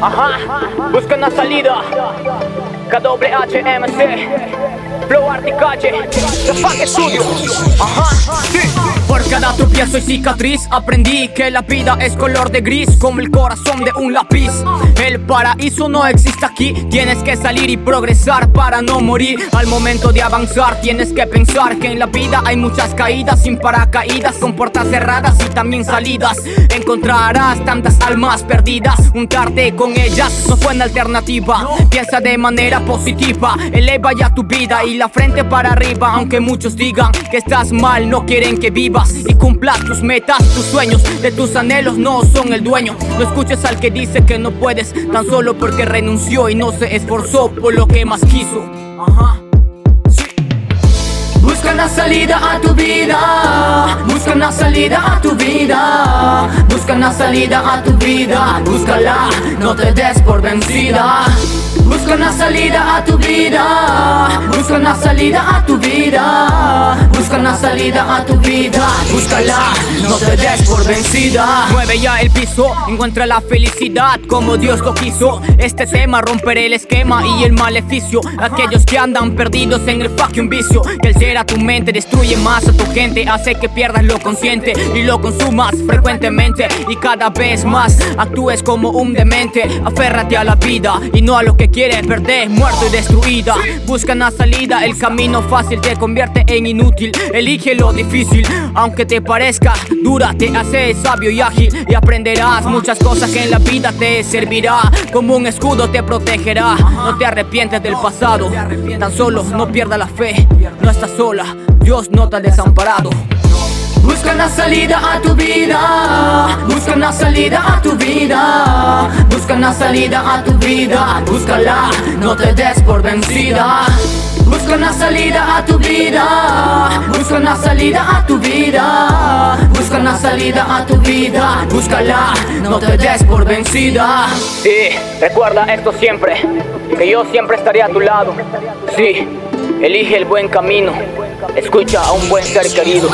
Ajá, busca una salida. KWHMC, Flow Articache, The Fuck Studio. Ajá, sí. Por cada tropiezo y cicatriz aprendí que la vida es color de gris como el corazón de un lápiz. El paraíso no existe aquí, tienes que salir y progresar para no morir. Al momento de avanzar tienes que pensar que en la vida hay muchas caídas sin paracaídas, con puertas cerradas y también salidas. Encontrarás tantas almas perdidas, untarte con ellas no fue una alternativa. Piensa de manera positiva, eleva ya tu vida y la frente para arriba, aunque muchos digan que estás mal, no quieren que vivas y cumplas tus metas, tus sueños, de tus anhelos no son el dueño. No escuches al que dice que no puedes, tan solo porque renunció y no se esforzó por lo que más quiso. Busca una salida a tu vida, busca una salida a tu vida, busca una salida a tu vida, búscala, no te des por vencida. Busca una salida a tu vida, busca una salida a tu vida, busca una salida a tu vida, búscala, no te des por vencida. Mueve ya el piso, encuentra la felicidad como Dios lo quiso. Este tema romperé el esquema y el maleficio. Aquellos que andan perdidos en el fucking vicio, que el ser tu mente destruye más a tu gente, hace que pierdas lo consciente y lo consumas frecuentemente y cada vez más actúes como un demente. Aférrate a la vida y no a lo que quieres perder, muerto y destruida. Busca una salida, el camino fácil te convierte en inútil. Elige lo difícil, aunque te parezca dura, te hace sabio y ágil y aprenderás muchas cosas que en la vida te servirá. Como un escudo te protegerá. No te arrepientes del pasado, tan solo no pierdas la fe. No estás sola, Dios no te ha desamparado. Busca una salida a tu vida, busca una salida a tu vida, busca una salida a tu vida, búscala, no te des por vencida. Busca una salida a tu vida, busca una salida a tu vida, busca una salida a tu vida, búscala, no te des por vencida. Sí, recuerda esto siempre, que yo siempre estaré a tu lado. Sí, elige el buen camino, escucha a un buen ser querido.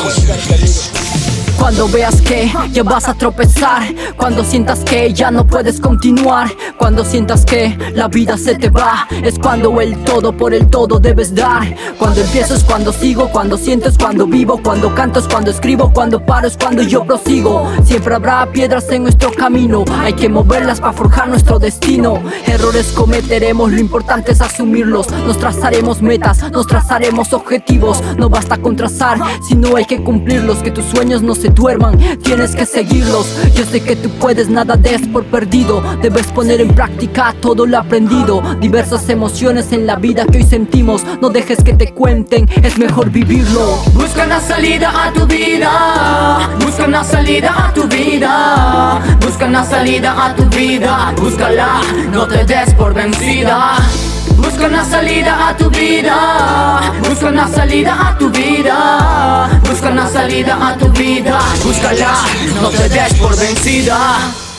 Cuando veas que ya vas a tropezar, cuando sientas que ya no puedes continuar, cuando sientas que la vida se te va, es cuando el todo por el todo debes dar. Cuando empiezo es cuando sigo, cuando sientes cuando vivo, cuando canto es cuando escribo, cuando paro es cuando yo prosigo. Siempre habrá piedras en nuestro camino, hay que moverlas para forjar nuestro destino. Errores cometeremos, lo importante es asumirlos. Nos trazaremos metas, nos trazaremos objetivos. No basta con trazar, sino hay que cumplirlos. Que tus sueños no se duerman, tienes que seguirlos. Yo sé que tú puedes, nada des por perdido. Debes poner en práctica todo lo aprendido. Diversas emociones en la vida que hoy sentimos. No dejes que te cuenten, es mejor vivirlo. Busca una salida a tu vida, busca una salida a tu vida, busca una salida a tu vida, búscala, no te des por vencida. Busca una salida a tu vida, busca una salida a tu vida, busca una salida a tu vida, búscala, no te des por vencida.